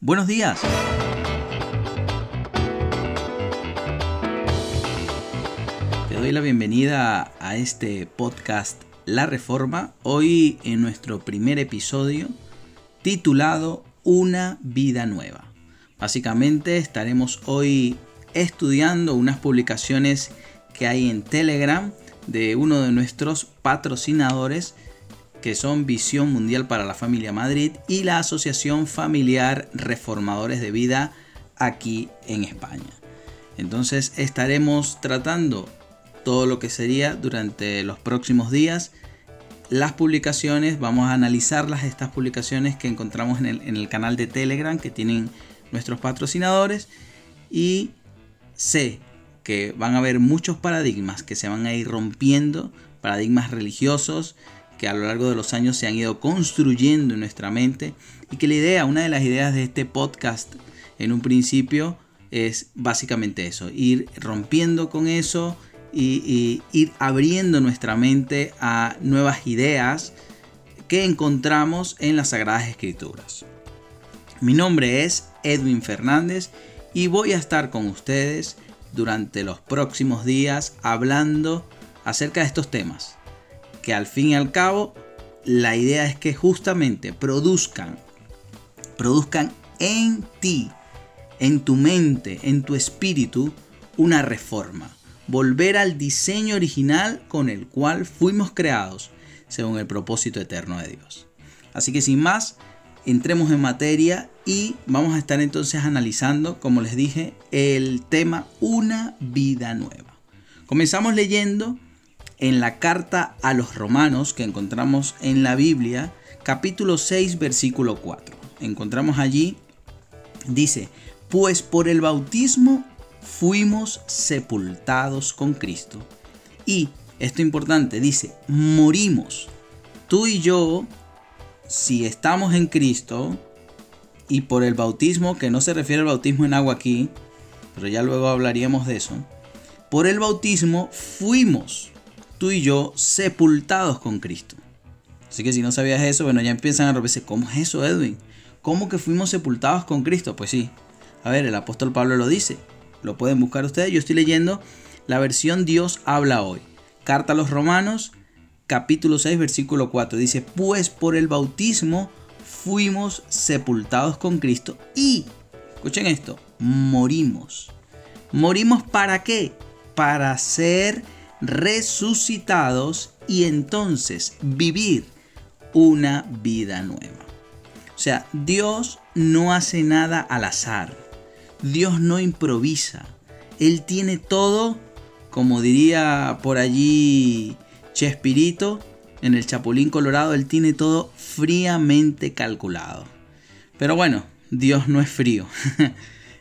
Buenos días. Te doy la bienvenida a este podcast La Reforma, hoy en nuestro primer episodio titulado Una vida nueva. Básicamente estaremos hoy estudiando unas publicaciones que hay en Telegram de uno de nuestros patrocinadores que son Visión Mundial para la Familia Madrid y la Asociación Familiar Reformadores de Vida aquí en España. Entonces estaremos tratando todo lo que sería durante los próximos días las publicaciones, vamos a analizarlas, estas publicaciones que encontramos en el, en el canal de Telegram que tienen nuestros patrocinadores y sé que van a haber muchos paradigmas que se van a ir rompiendo, paradigmas religiosos, que a lo largo de los años se han ido construyendo en nuestra mente y que la idea, una de las ideas de este podcast en un principio es básicamente eso, ir rompiendo con eso y, ir abriendo nuestra mente a nuevas ideas que encontramos en las Sagradas Escrituras. Mi nombre es Edwin Fernández y voy a estar con ustedes durante los próximos días hablando acerca de estos temas que al fin y al cabo la idea es que justamente produzcan, produzcan en ti, en tu mente, en tu espíritu, una reforma. Volver al diseño original con el cual fuimos creados, según el propósito eterno de Dios. Así que sin más, entremos en materia y vamos a estar entonces analizando, como les dije, el tema Una vida nueva. Comenzamos leyendo en la carta a los romanos que encontramos en la Biblia, capítulo 6, versículo 4. Encontramos allí, dice, pues por el bautismo fuimos sepultados con Cristo. Y, esto importante, dice, morimos. Tú y yo, si estamos en Cristo, y por el bautismo, que no se refiere al bautismo en agua aquí, pero ya luego hablaríamos de eso, por el bautismo fuimos tú y yo sepultados con Cristo. Así que si no sabías eso, bueno, ya empiezan a repetirse, ¿cómo es eso, Edwin? ¿Cómo que fuimos sepultados con Cristo? Pues sí. A ver, el apóstol Pablo lo dice. Lo pueden buscar ustedes. Yo estoy leyendo la versión Dios habla hoy. Carta a los Romanos, capítulo 6, versículo 4. Dice, pues por el bautismo fuimos sepultados con Cristo y, escuchen esto, morimos. ¿Morimos para qué? Para ser resucitados y entonces vivir una vida nueva. O sea, Dios no hace nada al azar. Dios no improvisa. Él tiene todo, como diría por allí Chespirito, en el Chapulín Colorado, Él tiene todo fríamente calculado. Pero bueno, Dios no es frío.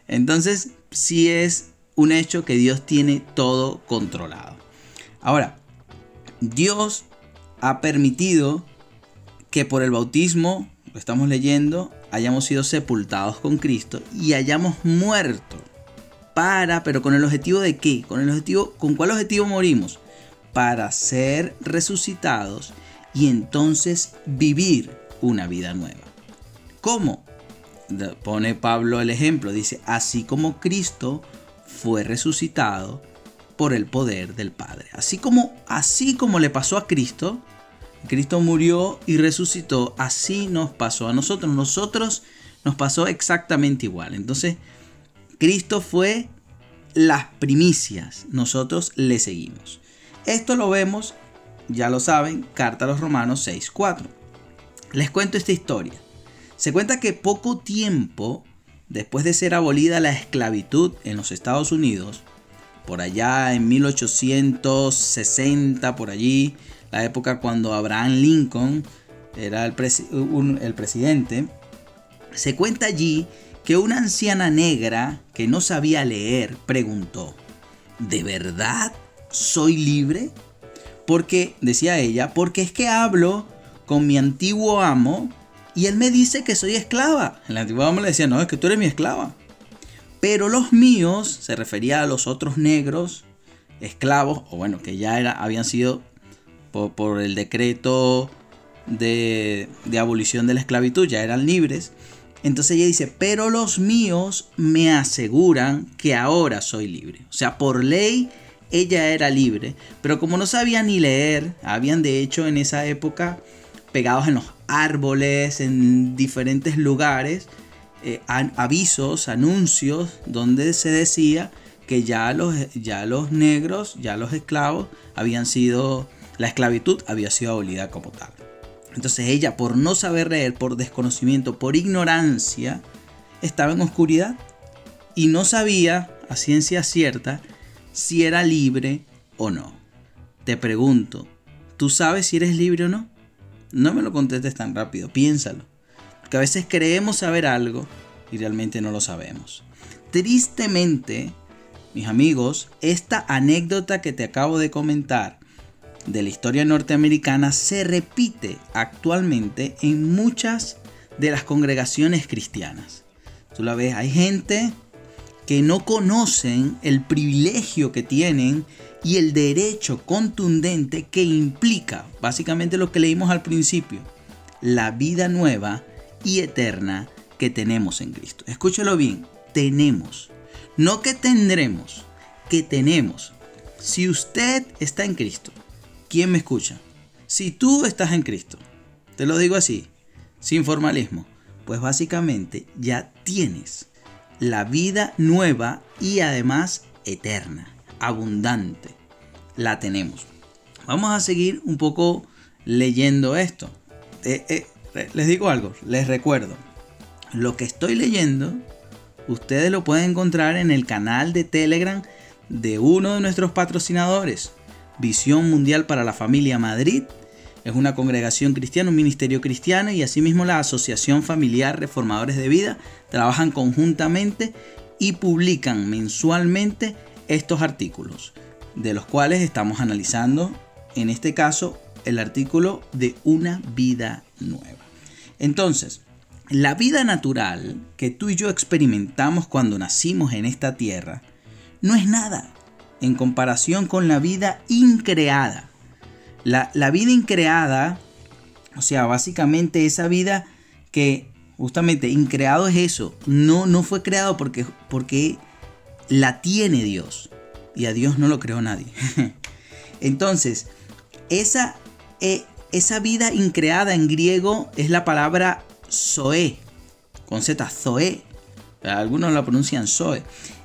Entonces, sí es un hecho que Dios tiene todo controlado. Ahora, Dios ha permitido que por el bautismo, lo estamos leyendo, hayamos sido sepultados con Cristo y hayamos muerto. Para, pero con el objetivo de qué? Con el objetivo, ¿con cuál objetivo morimos? Para ser resucitados y entonces vivir una vida nueva. ¿Cómo? Pone Pablo el ejemplo, dice, así como Cristo fue resucitado por el poder del Padre. Así como, así como le pasó a Cristo, Cristo murió y resucitó, así nos pasó a nosotros. Nosotros nos pasó exactamente igual. Entonces, Cristo fue las primicias, nosotros le seguimos. Esto lo vemos, ya lo saben, carta a los Romanos 6.4. Les cuento esta historia. Se cuenta que poco tiempo después de ser abolida la esclavitud en los Estados Unidos, por allá en 1860, por allí, la época cuando Abraham Lincoln era el, presidente, se cuenta allí que una anciana negra que no sabía leer preguntó, ¿de verdad soy libre? Porque, decía ella, porque es que hablo con mi antiguo amo y él me dice que soy esclava. El antiguo amo le decía, no, es que tú eres mi esclava. Pero los míos, se refería a los otros negros, esclavos, o bueno, que ya habían sido por, el decreto de, de abolición de la esclavitud, ya eran libres. Entonces ella dice, pero los míos me aseguran que ahora soy libre. O sea, por ley ella era libre, pero como no sabía ni leer, habían de hecho en esa época pegados en los árboles, en diferentes lugares, eh, avisos, anuncios, donde se decía que ya los, ya los negros, ya los esclavos, habían sido, la esclavitud había sido abolida como tal. Entonces ella, por no saber leer, por desconocimiento, por ignorancia, estaba en oscuridad y no sabía a ciencia cierta si era libre o no. Te pregunto, ¿tú sabes si eres libre o no? No me lo contestes tan rápido, piénsalo. Porque a veces creemos saber algo y realmente no lo sabemos. Tristemente, mis amigos, esta anécdota que te acabo de comentar de la historia norteamericana se repite actualmente en muchas de las congregaciones cristianas. Tú la ves, hay gente que no conocen el privilegio que tienen y el derecho contundente que implica, básicamente lo que leímos al principio, la vida nueva y eterna que tenemos en Cristo. Escúchalo bien, tenemos. No que tendremos, que tenemos. Si usted está en Cristo, ¿quién me escucha? Si tú estás en Cristo, te lo digo así, sin formalismo, pues básicamente ya tienes la vida nueva y además eterna, abundante. La tenemos. Vamos a seguir un poco leyendo esto. Eh, eh, les digo algo, les recuerdo. Lo que estoy leyendo, ustedes lo pueden encontrar en el canal de Telegram de uno de nuestros patrocinadores, Visión Mundial para la Familia Madrid. Es una congregación cristiana, un ministerio cristiano y asimismo la Asociación Familiar Reformadores de Vida trabajan conjuntamente y publican mensualmente estos artículos, de los cuales estamos analizando en este caso el artículo de una vida nueva. Entonces, la vida natural que tú y yo experimentamos cuando nacimos en esta tierra no es nada en comparación con la vida increada. La, vida increada, o sea, básicamente esa vida que justamente increado es eso, no, no fue creado porque, porque la tiene Dios y a Dios no lo creó nadie. Entonces, esa, eh, esa vida increada en griego es la palabra zoe, con Z, zoe. Algunos la pronuncian zoe.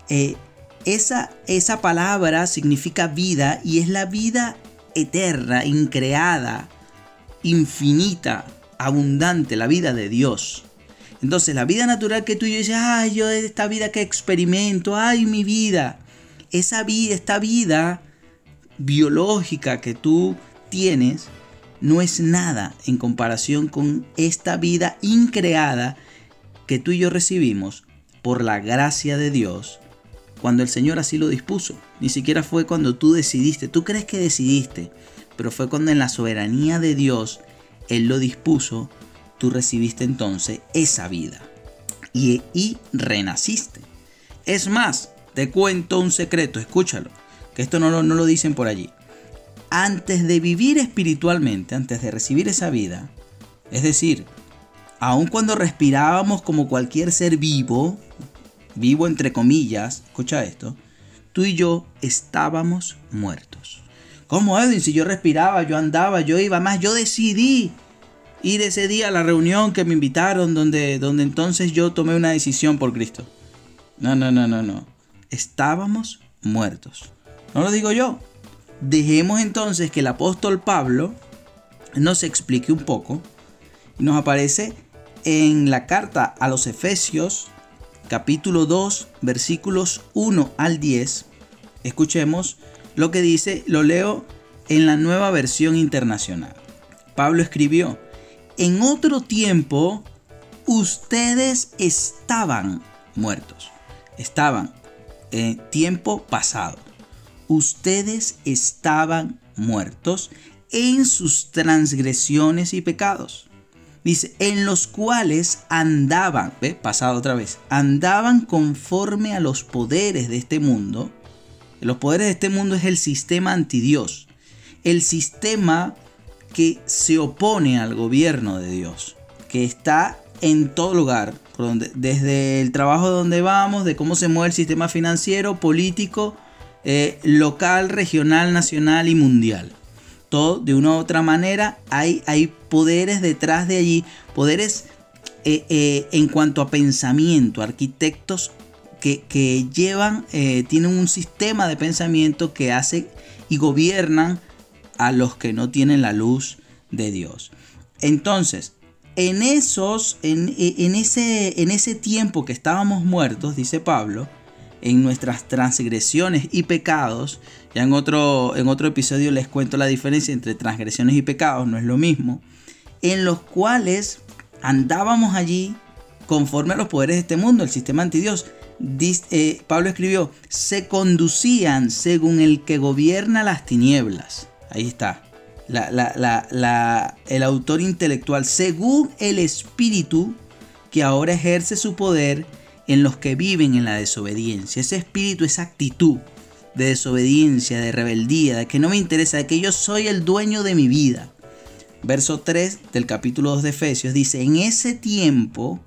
Eh, esa, esa palabra significa vida y es la vida eterna, increada, infinita, abundante, la vida de Dios. Entonces, la vida natural que tú y yo dices, ay, yo esta vida que experimento, ay, mi vida. Esa vida, esta vida biológica que tú tienes, no es nada en comparación con esta vida increada que tú y yo recibimos por la gracia de Dios cuando el Señor así lo dispuso. Ni siquiera fue cuando tú decidiste, tú crees que decidiste, pero fue cuando en la soberanía de Dios Él lo dispuso, tú recibiste entonces esa vida y, y renaciste. Es más, te cuento un secreto, escúchalo, que esto no lo, no lo dicen por allí. Antes de vivir espiritualmente, antes de recibir esa vida, es decir, aun cuando respirábamos como cualquier ser vivo, vivo entre comillas, escucha esto, tú y yo estábamos muertos. ¿Cómo Edwin? Si yo respiraba, yo andaba, yo iba más, yo decidí ir ese día a la reunión que me invitaron, donde, donde entonces yo tomé una decisión por Cristo. No, no, no, no, no. Estábamos muertos. No lo digo yo. Dejemos entonces que el apóstol Pablo nos explique un poco. Nos aparece en la carta a los Efesios capítulo 2, versículos 1 al 10, escuchemos lo que dice, lo leo en la nueva versión internacional. Pablo escribió, en otro tiempo ustedes estaban muertos, estaban en tiempo pasado, ustedes estaban muertos en sus transgresiones y pecados Dice, en los cuales andaban, ¿ve? Pasado otra vez, andaban conforme a los poderes de este mundo. Los poderes de este mundo es el sistema antidios, el sistema que se opone al gobierno de Dios, que está en todo lugar, desde el trabajo donde vamos, de cómo se mueve el sistema financiero, político, eh, local, regional, nacional y mundial. Todo de una u otra manera hay, hay poderes detrás de allí, poderes eh, eh, en cuanto a pensamiento, arquitectos que, que llevan, tienen un sistema de pensamiento que hace y gobiernan a los que no tienen la luz de Dios. Entonces, en esos, en, en, ese, en ese tiempo que estábamos muertos, dice Pablo, en nuestras transgresiones y pecados, ya en otro, en otro episodio les cuento la diferencia entre transgresiones y pecados, no es lo mismo, en los cuales andábamos allí conforme a los poderes de este mundo, el sistema antidios. Eh, Pablo escribió, se conducían según el que gobierna las tinieblas. Ahí está el autor intelectual, según el espíritu que ahora ejerce su poder en los que viven en la desobediencia. Ese espíritu, esa actitud de desobediencia, de rebeldía, de que no me interesa, de que yo soy el dueño de mi vida. Verso 3 del capítulo 2 de Efesios dice, en ese tiempo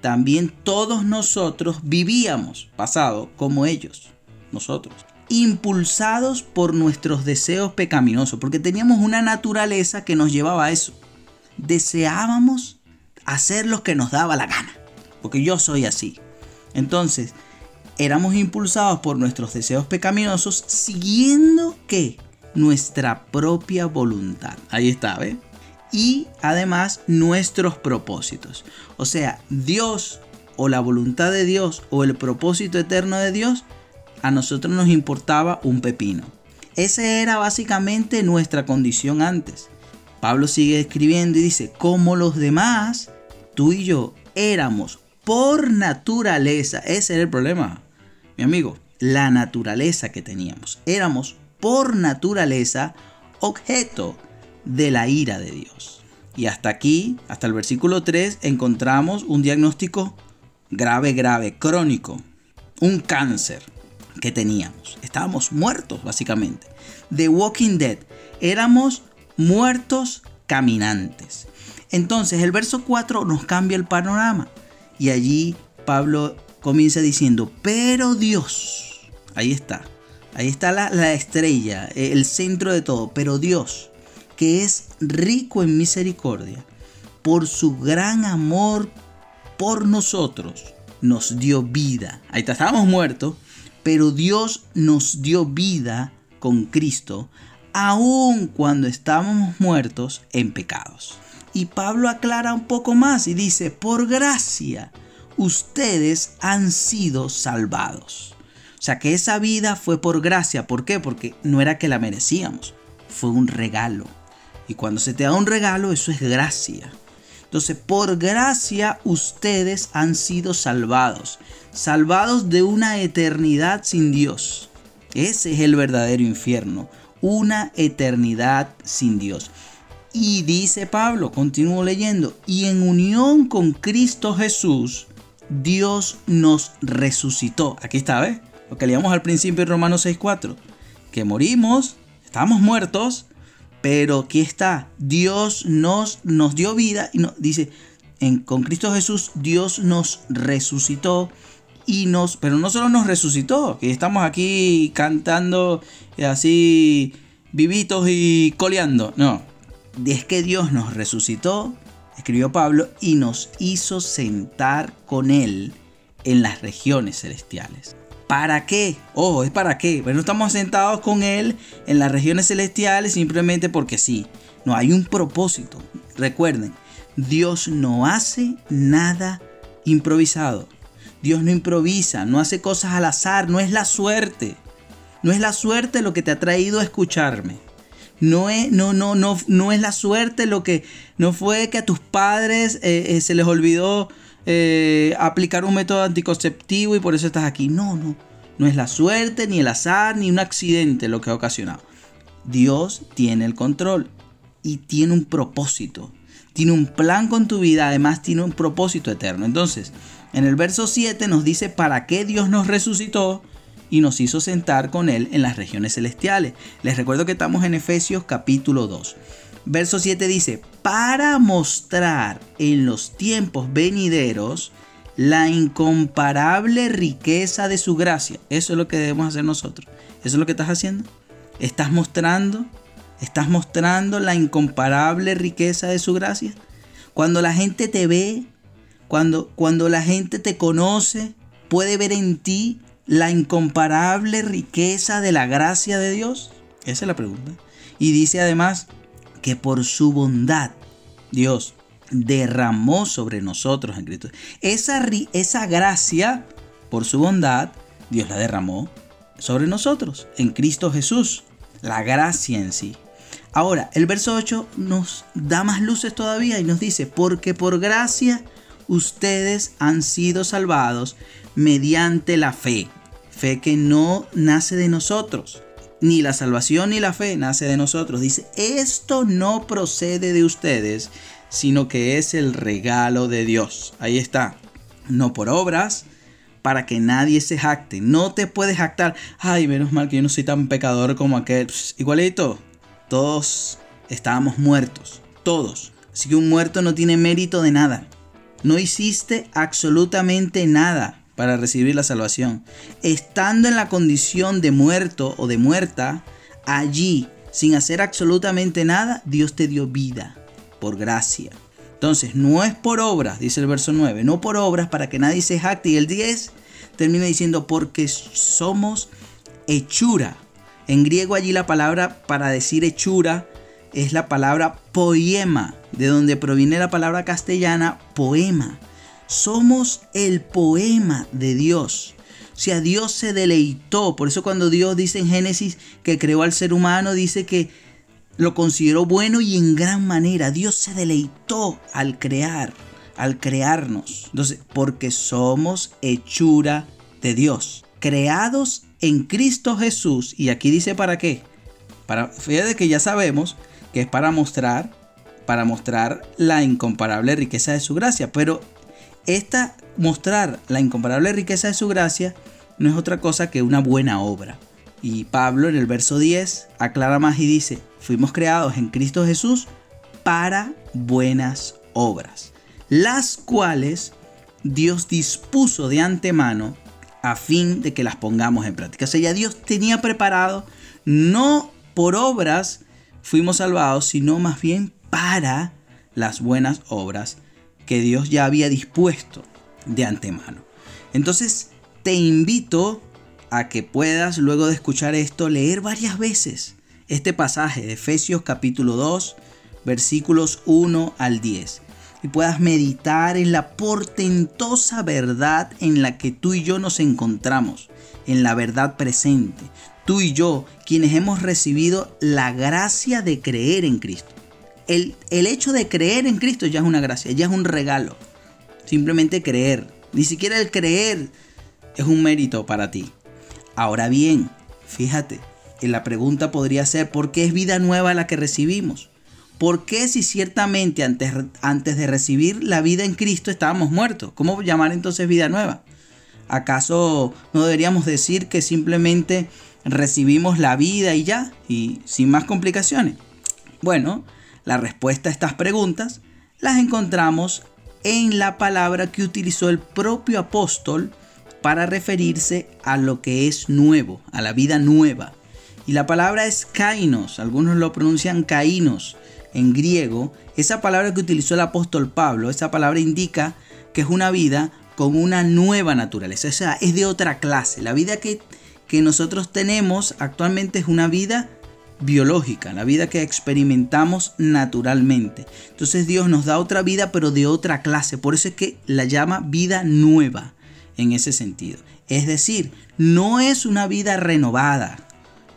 también todos nosotros vivíamos, pasado, como ellos, nosotros impulsados por nuestros deseos pecaminosos, porque teníamos una naturaleza que nos llevaba a eso. Deseábamos hacer lo que nos daba la gana, porque yo soy así. Entonces, éramos impulsados por nuestros deseos pecaminosos siguiendo que nuestra propia voluntad. Ahí está, ¿ve? Y además nuestros propósitos. O sea, Dios o la voluntad de Dios o el propósito eterno de Dios a nosotros nos importaba un pepino. Esa era básicamente nuestra condición antes. Pablo sigue escribiendo y dice, como los demás, tú y yo éramos por naturaleza, ese era el problema, mi amigo, la naturaleza que teníamos. Éramos por naturaleza objeto de la ira de Dios. Y hasta aquí, hasta el versículo 3, encontramos un diagnóstico grave, grave, crónico, un cáncer que teníamos. Estábamos muertos, básicamente. The Walking Dead. Éramos muertos caminantes. Entonces el verso 4 nos cambia el panorama. Y allí Pablo comienza diciendo, pero Dios, ahí está, ahí está la, la, estrella, el centro de todo, pero Dios, que es rico en misericordia, por su gran amor por nosotros, nos dio vida. Ahí está, estábamos muertos, pero Dios nos dio vida con Cristo, aun cuando estábamos muertos en pecados. Y Pablo aclara un poco más y dice, por gracia, ustedes han sido salvados. O sea que esa vida fue por gracia. ¿Por qué? Porque no era que la merecíamos, fue un regalo. Y cuando se te da un regalo, eso es gracia. Entonces, por gracia ustedes han sido salvados salvados de una eternidad sin Dios. Ese es el verdadero infierno, una eternidad sin Dios. Y dice Pablo, continúo leyendo, y en unión con Cristo Jesús, Dios nos resucitó. Aquí está, ¿ves? Lo que leíamos al principio en Romanos 6.4, que morimos, estamos muertos, pero aquí está, Dios nos, nos dio vida y nos, dice, en, con Cristo Jesús Dios nos resucitó y nos, pero no solo nos resucitó, que estamos aquí cantando así vivitos y coleando, no, es que Dios nos resucitó, escribió Pablo, y nos hizo sentar con Él en las regiones celestiales. ¿Para qué? Oh, es para qué. Pero estamos sentados con Él en las regiones celestiales simplemente porque sí. No, hay un propósito. Recuerden, Dios no hace nada improvisado. Dios no improvisa, no hace cosas al azar, no es la suerte. No es la suerte lo que te ha traído a escucharme. No es, no, no, no, no es la suerte lo que no fue que a tus padres eh, eh, se les olvidó eh, aplicar un método anticonceptivo y por eso estás aquí. No, no. No es la suerte, ni el azar, ni un accidente lo que ha ocasionado. Dios tiene el control y tiene un propósito. Tiene un plan con tu vida, además tiene un propósito eterno. Entonces, en el verso 7 nos dice para qué Dios nos resucitó y nos hizo sentar con Él en las regiones celestiales. Les recuerdo que estamos en Efesios capítulo 2. Verso 7 dice, para mostrar en los tiempos venideros la incomparable riqueza de su gracia. Eso es lo que debemos hacer nosotros. Eso es lo que estás haciendo. Estás mostrando, estás mostrando la incomparable riqueza de su gracia. Cuando la gente te ve, cuando, cuando la gente te conoce, puede ver en ti la incomparable riqueza de la gracia de Dios. Esa es la pregunta. Y dice además que por su bondad Dios derramó sobre nosotros en Cristo. Esa, esa gracia, por su bondad, Dios la derramó sobre nosotros, en Cristo Jesús. La gracia en sí. Ahora, el verso 8 nos da más luces todavía y nos dice, porque por gracia ustedes han sido salvados mediante la fe. Fe que no nace de nosotros. Ni la salvación ni la fe nace de nosotros. Dice, esto no procede de ustedes, sino que es el regalo de Dios. Ahí está. No por obras, para que nadie se jacte. No te puedes jactar. Ay, menos mal que yo no soy tan pecador como aquel. igualito. Todos estábamos muertos. Todos. Así que un muerto no tiene mérito de nada. No hiciste absolutamente nada para recibir la salvación. Estando en la condición de muerto o de muerta, allí, sin hacer absolutamente nada, Dios te dio vida por gracia. Entonces, no es por obras, dice el verso 9, no por obras para que nadie se jacte. Y el 10 termina diciendo, porque somos hechura. En griego allí la palabra para decir hechura es la palabra poema, de donde proviene la palabra castellana poema. Somos el poema de Dios. O sea, Dios se deleitó. Por eso cuando Dios dice en Génesis que creó al ser humano, dice que lo consideró bueno y en gran manera. Dios se deleitó al crear, al crearnos. Entonces, porque somos hechura de Dios, creados en Cristo Jesús. Y aquí dice para qué. Para, fíjate que ya sabemos que es para mostrar, para mostrar la incomparable riqueza de su gracia. Pero esta mostrar la incomparable riqueza de su gracia no es otra cosa que una buena obra. Y Pablo en el verso 10 aclara más y dice, fuimos creados en Cristo Jesús para buenas obras, las cuales Dios dispuso de antemano a fin de que las pongamos en práctica. O sea, ya Dios tenía preparado, no por obras fuimos salvados, sino más bien para las buenas obras que Dios ya había dispuesto de antemano. Entonces, te invito a que puedas, luego de escuchar esto, leer varias veces este pasaje de Efesios capítulo 2, versículos 1 al 10, y puedas meditar en la portentosa verdad en la que tú y yo nos encontramos, en la verdad presente, tú y yo, quienes hemos recibido la gracia de creer en Cristo. El, el hecho de creer en Cristo ya es una gracia, ya es un regalo. Simplemente creer. Ni siquiera el creer es un mérito para ti. Ahora bien, fíjate, la pregunta podría ser, ¿por qué es vida nueva la que recibimos? ¿Por qué si ciertamente antes, antes de recibir la vida en Cristo estábamos muertos? ¿Cómo llamar entonces vida nueva? ¿Acaso no deberíamos decir que simplemente recibimos la vida y ya, y sin más complicaciones? Bueno, la respuesta a estas preguntas las encontramos en la palabra que utilizó el propio apóstol para referirse a lo que es nuevo, a la vida nueva. Y la palabra es kainos, algunos lo pronuncian kainos en griego. Esa palabra que utilizó el apóstol Pablo, esa palabra indica que es una vida con una nueva naturaleza, o sea, es de otra clase. La vida que, que nosotros tenemos actualmente es una vida biológica, la vida que experimentamos naturalmente. Entonces Dios nos da otra vida, pero de otra clase. Por eso es que la llama vida nueva en ese sentido. Es decir, no es una vida renovada,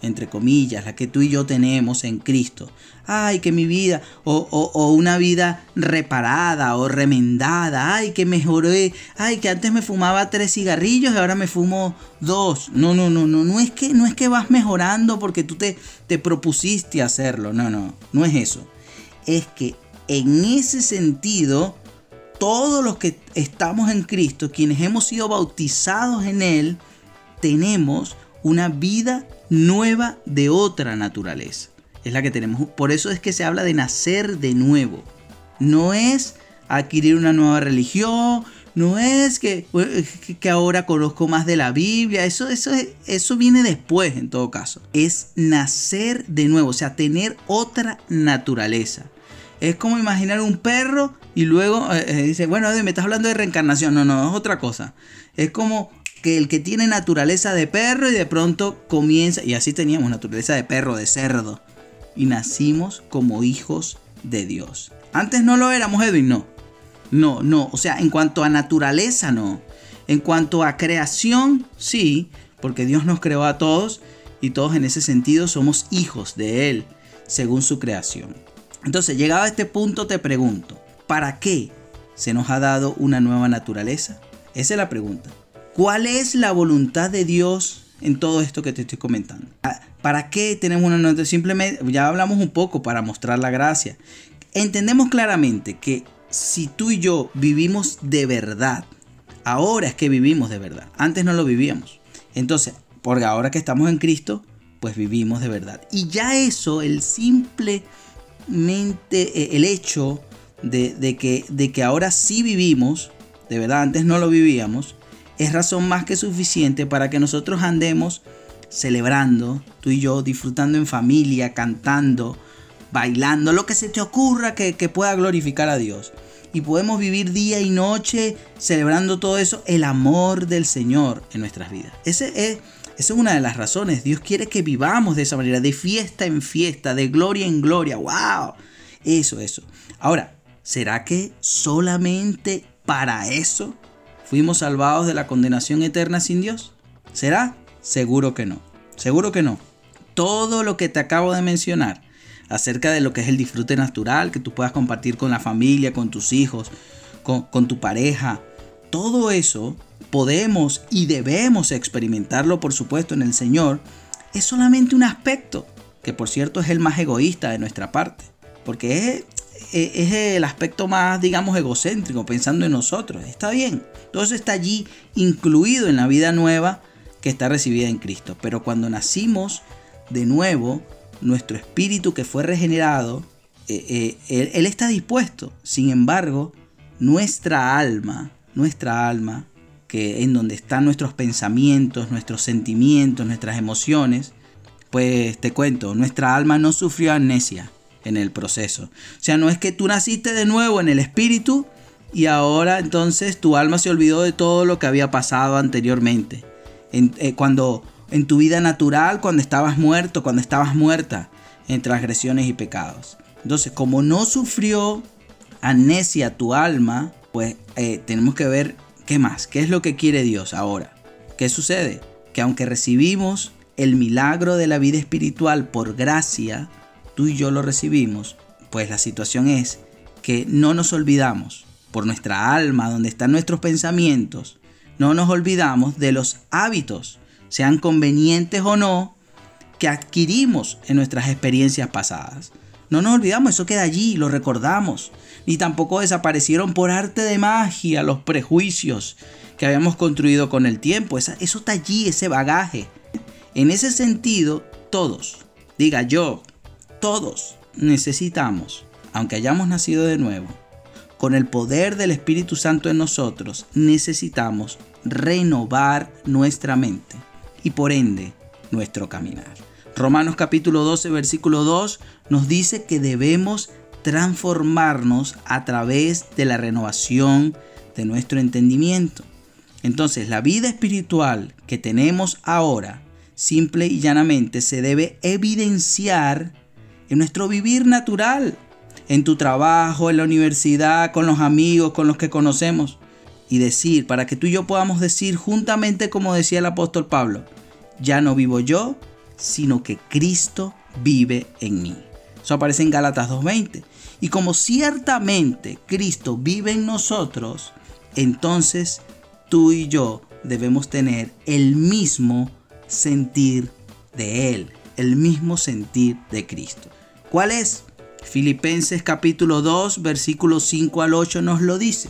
entre comillas, la que tú y yo tenemos en Cristo. Ay, que mi vida, o, una vida reparada o remendada, ay, que mejoré, ay, que antes me fumaba tres cigarrillos y ahora me fumo dos. No, no, no, no, no es que, no es que vas mejorando porque tú te, te propusiste hacerlo, no, no, no es eso. Es que en ese sentido, todos los que estamos en Cristo, quienes hemos sido bautizados en Él, tenemos una vida nueva de otra naturaleza. es la que tenemos. Por eso es que se habla de nacer de nuevo. No es adquirir una nueva religión, no es que, que ahora conozco más de la Biblia, eso, eso, eso viene después en todo caso. Es nacer de nuevo, o sea, tener otra naturaleza. Es como imaginar un perro y luego eh, eh, dice, bueno, me estás hablando de reencarnación. No, no, es otra cosa. Es como que el que tiene naturaleza de perro y de pronto comienza, y así teníamos naturaleza de perro, de cerdo, y nacimos como hijos de Dios. Antes no lo éramos, Edwin, no. No, no, o sea, en cuanto a naturaleza, no. En cuanto a creación, sí, porque Dios nos creó a todos y todos en ese sentido somos hijos de Él, según su creación. Entonces, llegado a este punto, te pregunto, ¿para qué se nos ha dado una nueva naturaleza? Esa es la pregunta. ¿Cuál es la voluntad de Dios en todo esto que te estoy comentando? ¿Para qué tenemos una nueva Simplemente, ya hablamos un poco para mostrar la gracia. Entendemos claramente que si tú y yo vivimos de verdad, ahora es que vivimos de verdad, antes no lo vivíamos. Entonces, porque ahora que estamos en Cristo, pues vivimos de verdad. Y ya eso, el simplemente, eh, el hecho de, que, de que ahora sí vivimos, de verdad, antes no lo vivíamos, es razón más que suficiente para que nosotros andemos celebrando, tú y yo, disfrutando en familia, cantando, bailando, lo que se te ocurra que, pueda glorificar a Dios. Y podemos vivir día y noche celebrando todo eso, el amor del Señor en nuestras vidas. Ese es, esa es una de las razones. Dios quiere que vivamos de esa manera, de fiesta en fiesta, de gloria en gloria. ¡Wow! Eso, eso. Ahora, ¿será que solamente para eso fuimos salvados de la condenación eterna sin Dios? ¿Será? Seguro que no. Seguro que no. Todo lo que te acabo de mencionar acerca de lo que es el disfrute natural que tú puedas compartir con la familia, con tus hijos, con, tu pareja. Todo eso podemos y debemos experimentarlo, por supuesto, en el Señor. Es solamente un aspecto, que por cierto es el más egoísta de nuestra parte, porque es, es el aspecto más, digamos, egocéntrico, pensando en nosotros. Está bien, todo eso está allí incluido en la vida nueva que está recibida en Cristo. Pero cuando nacimos de nuevo, nuestro espíritu que fue regenerado, eh, eh, él, está dispuesto. Sin embargo, nuestra alma, nuestra alma, que en donde están nuestros pensamientos, nuestros sentimientos, nuestras emociones, pues te cuento, nuestra alma no sufrió amnesia en el proceso. O sea, no es que tú naciste de nuevo en el espíritu y ahora entonces tu alma se olvidó de todo lo que había pasado anteriormente. Eh, cuando en tu vida natural cuando estabas muerto, cuando estabas muerta en transgresiones y pecados. Entonces, como no sufrió amnesia tu alma, pues eh, tenemos que ver qué más, qué es lo que quiere Dios ahora. ¿Qué sucede? Que aunque recibimos el milagro de la vida espiritual por gracia, tú y yo lo recibimos, pues la situación es que no nos olvidamos por nuestra alma, donde están nuestros pensamientos, no nos olvidamos de los hábitos sean convenientes o no, que adquirimos en nuestras experiencias pasadas. No nos olvidamos, eso queda allí, lo recordamos. Ni tampoco desaparecieron por arte de magia los prejuicios que habíamos construido con el tiempo. eso está allí, ese bagaje. En ese sentido, todos, diga yo, todos necesitamos, aunque hayamos nacido de nuevo, con el poder del Espíritu Santo en nosotros, necesitamos renovar nuestra mente y por ende nuestro caminar. Romanos capítulo 12 versículo 2 nos dice que debemos transformarnos a través de la renovación de nuestro entendimiento. Entonces la vida espiritual que tenemos ahora, simple y llanamente, se debe evidenciar en nuestro vivir natural, en tu trabajo, en la universidad, con los amigos, con los que conocemos. Y decir, para que tú y yo podamos decir juntamente como decía el apóstol Pablo, ya no vivo yo, sino que Cristo vive en mí. Eso aparece en Gálatas 2.20. Y como ciertamente Cristo vive en nosotros, entonces tú y yo debemos tener el mismo sentir de Él, el mismo sentir de Cristo. ¿Cuál es? Filipenses capítulo 2, versículos 5 al 8 nos lo dice.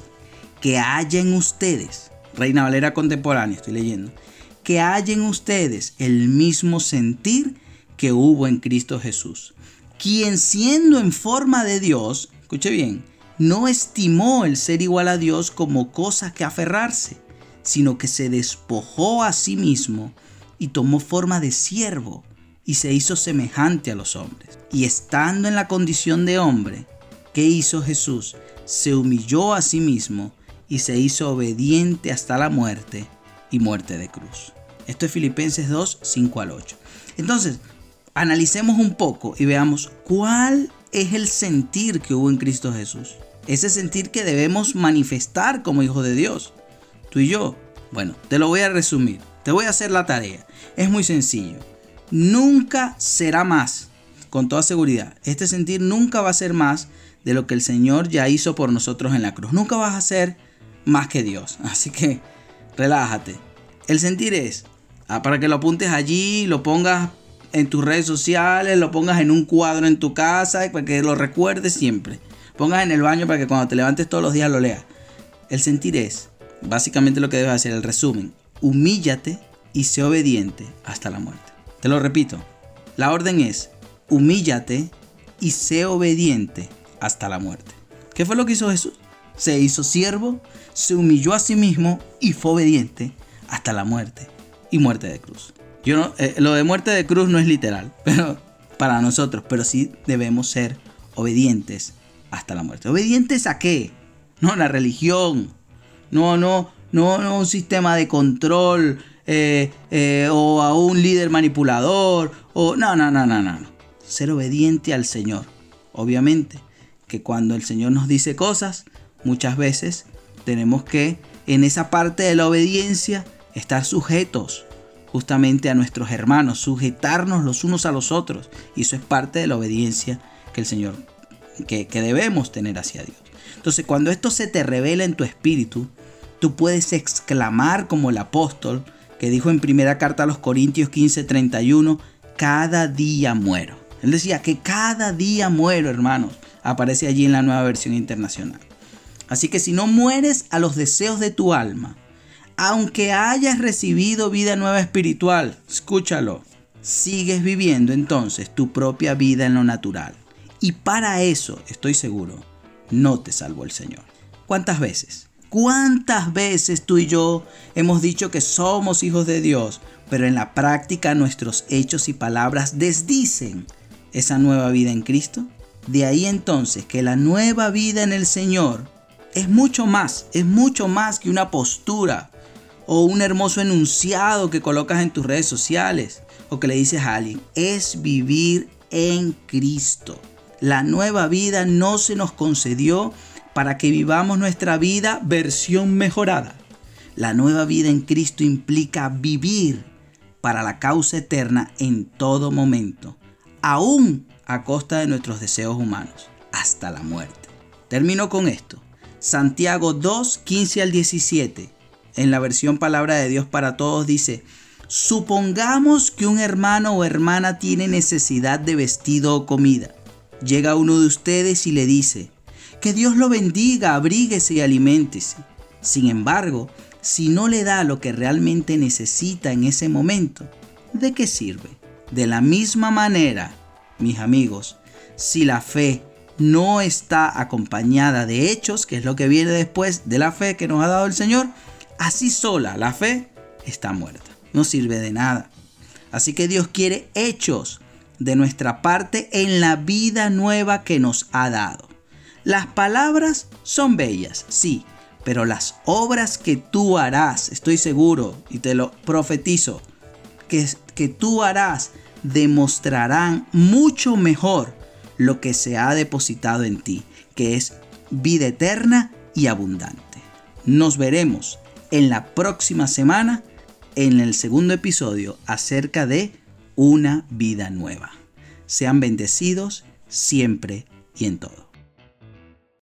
Que haya en ustedes, Reina Valera contemporánea, estoy leyendo, que haya en ustedes el mismo sentir que hubo en Cristo Jesús. quien siendo en forma de Dios, escuche bien, no estimó el ser igual a Dios como cosa que aferrarse, sino que se despojó a sí mismo y tomó forma de siervo y se hizo semejante a los hombres. Y estando en la condición de hombre, ¿qué hizo Jesús? Se humilló a sí mismo y se hizo obediente hasta la muerte y muerte de cruz. Esto es Filipenses 2, 5 al 8. Entonces, analicemos un poco y veamos cuál es el sentir que hubo en Cristo Jesús. Ese sentir que debemos manifestar como hijos de Dios. Tú y yo. Bueno, te lo voy a resumir. Te voy a hacer la tarea. Es muy sencillo. Nunca será más, con toda seguridad. Este sentir nunca va a ser más de lo que el Señor ya hizo por nosotros en la cruz. Nunca vas a ser más que Dios. Así que relájate. El sentir es, ah, para que lo apuntes allí, lo pongas en tus redes sociales, lo pongas en un cuadro en tu casa, para que lo recuerdes siempre. Pongas en el baño para que cuando te levantes todos los días lo leas. El sentir es, básicamente lo que debes hacer, el resumen. Humíllate y sé obediente hasta la muerte. Te lo repito. La orden es, humíllate y sé obediente hasta la muerte. ¿Qué fue lo que hizo Jesús? Se hizo siervo, se humilló a sí mismo y fue obediente hasta la muerte y muerte de cruz. Yo eh, lo de muerte de cruz no es literal, pero para nosotros, pero sí debemos ser obedientes hasta la muerte. ¿Obedientes a qué? No a la religión, no, no, no, no un sistema de control eh, eh, o a un líder manipulador, o no, no, no, no, no. Ser obediente al Señor. Obviamente que cuando el Señor nos dice cosas, muchas veces tenemos que en esa parte de la obediencia estar sujetos justamente a nuestros hermanos, sujetarnos los unos a los otros. Y eso es parte de la obediencia que el Señor, que, que debemos tener hacia Dios. Entonces cuando esto se te revela en tu espíritu, tú puedes exclamar como el apóstol que dijo en primera carta a los Corintios 15:31, cada día muero. Él decía que cada día muero, hermanos. Aparece allí en la nueva versión internacional. Así que si no mueres a los deseos de tu alma, aunque hayas recibido vida nueva espiritual, escúchalo, sigues viviendo entonces tu propia vida en lo natural. Y para eso, estoy seguro, no te salvó el Señor. ¿Cuántas veces? ¿Cuántas veces tú y yo hemos dicho que somos hijos de Dios, pero en la práctica nuestros hechos y palabras desdicen esa nueva vida en Cristo? De ahí entonces que la nueva vida en el Señor es mucho más, es mucho más que una postura o un hermoso enunciado que colocas en tus redes sociales o que le dices a alguien. Es vivir en Cristo. La nueva vida no se nos concedió para que vivamos nuestra vida versión mejorada. La nueva vida en Cristo implica vivir para la causa eterna en todo momento, aún a costa de nuestros deseos humanos, hasta la muerte. Termino con esto. Santiago 2, 15 al 17, en la versión Palabra de Dios para Todos, dice, supongamos que un hermano o hermana tiene necesidad de vestido o comida. Llega uno de ustedes y le dice, que Dios lo bendiga, abríguese y aliméntese. Sin embargo, si no le da lo que realmente necesita en ese momento, ¿de qué sirve? De la misma manera, mis amigos, si la fe no está acompañada de hechos, que es lo que viene después de la fe que nos ha dado el Señor, así sola la fe está muerta, no sirve de nada. Así que Dios quiere hechos de nuestra parte en la vida nueva que nos ha dado. Las palabras son bellas, sí, pero las obras que tú harás, estoy seguro y te lo profetizo, que, que tú harás demostrarán mucho mejor lo que se ha depositado en ti, que es vida eterna y abundante. Nos veremos en la próxima semana en el segundo episodio acerca de una vida nueva. Sean bendecidos siempre y en todo.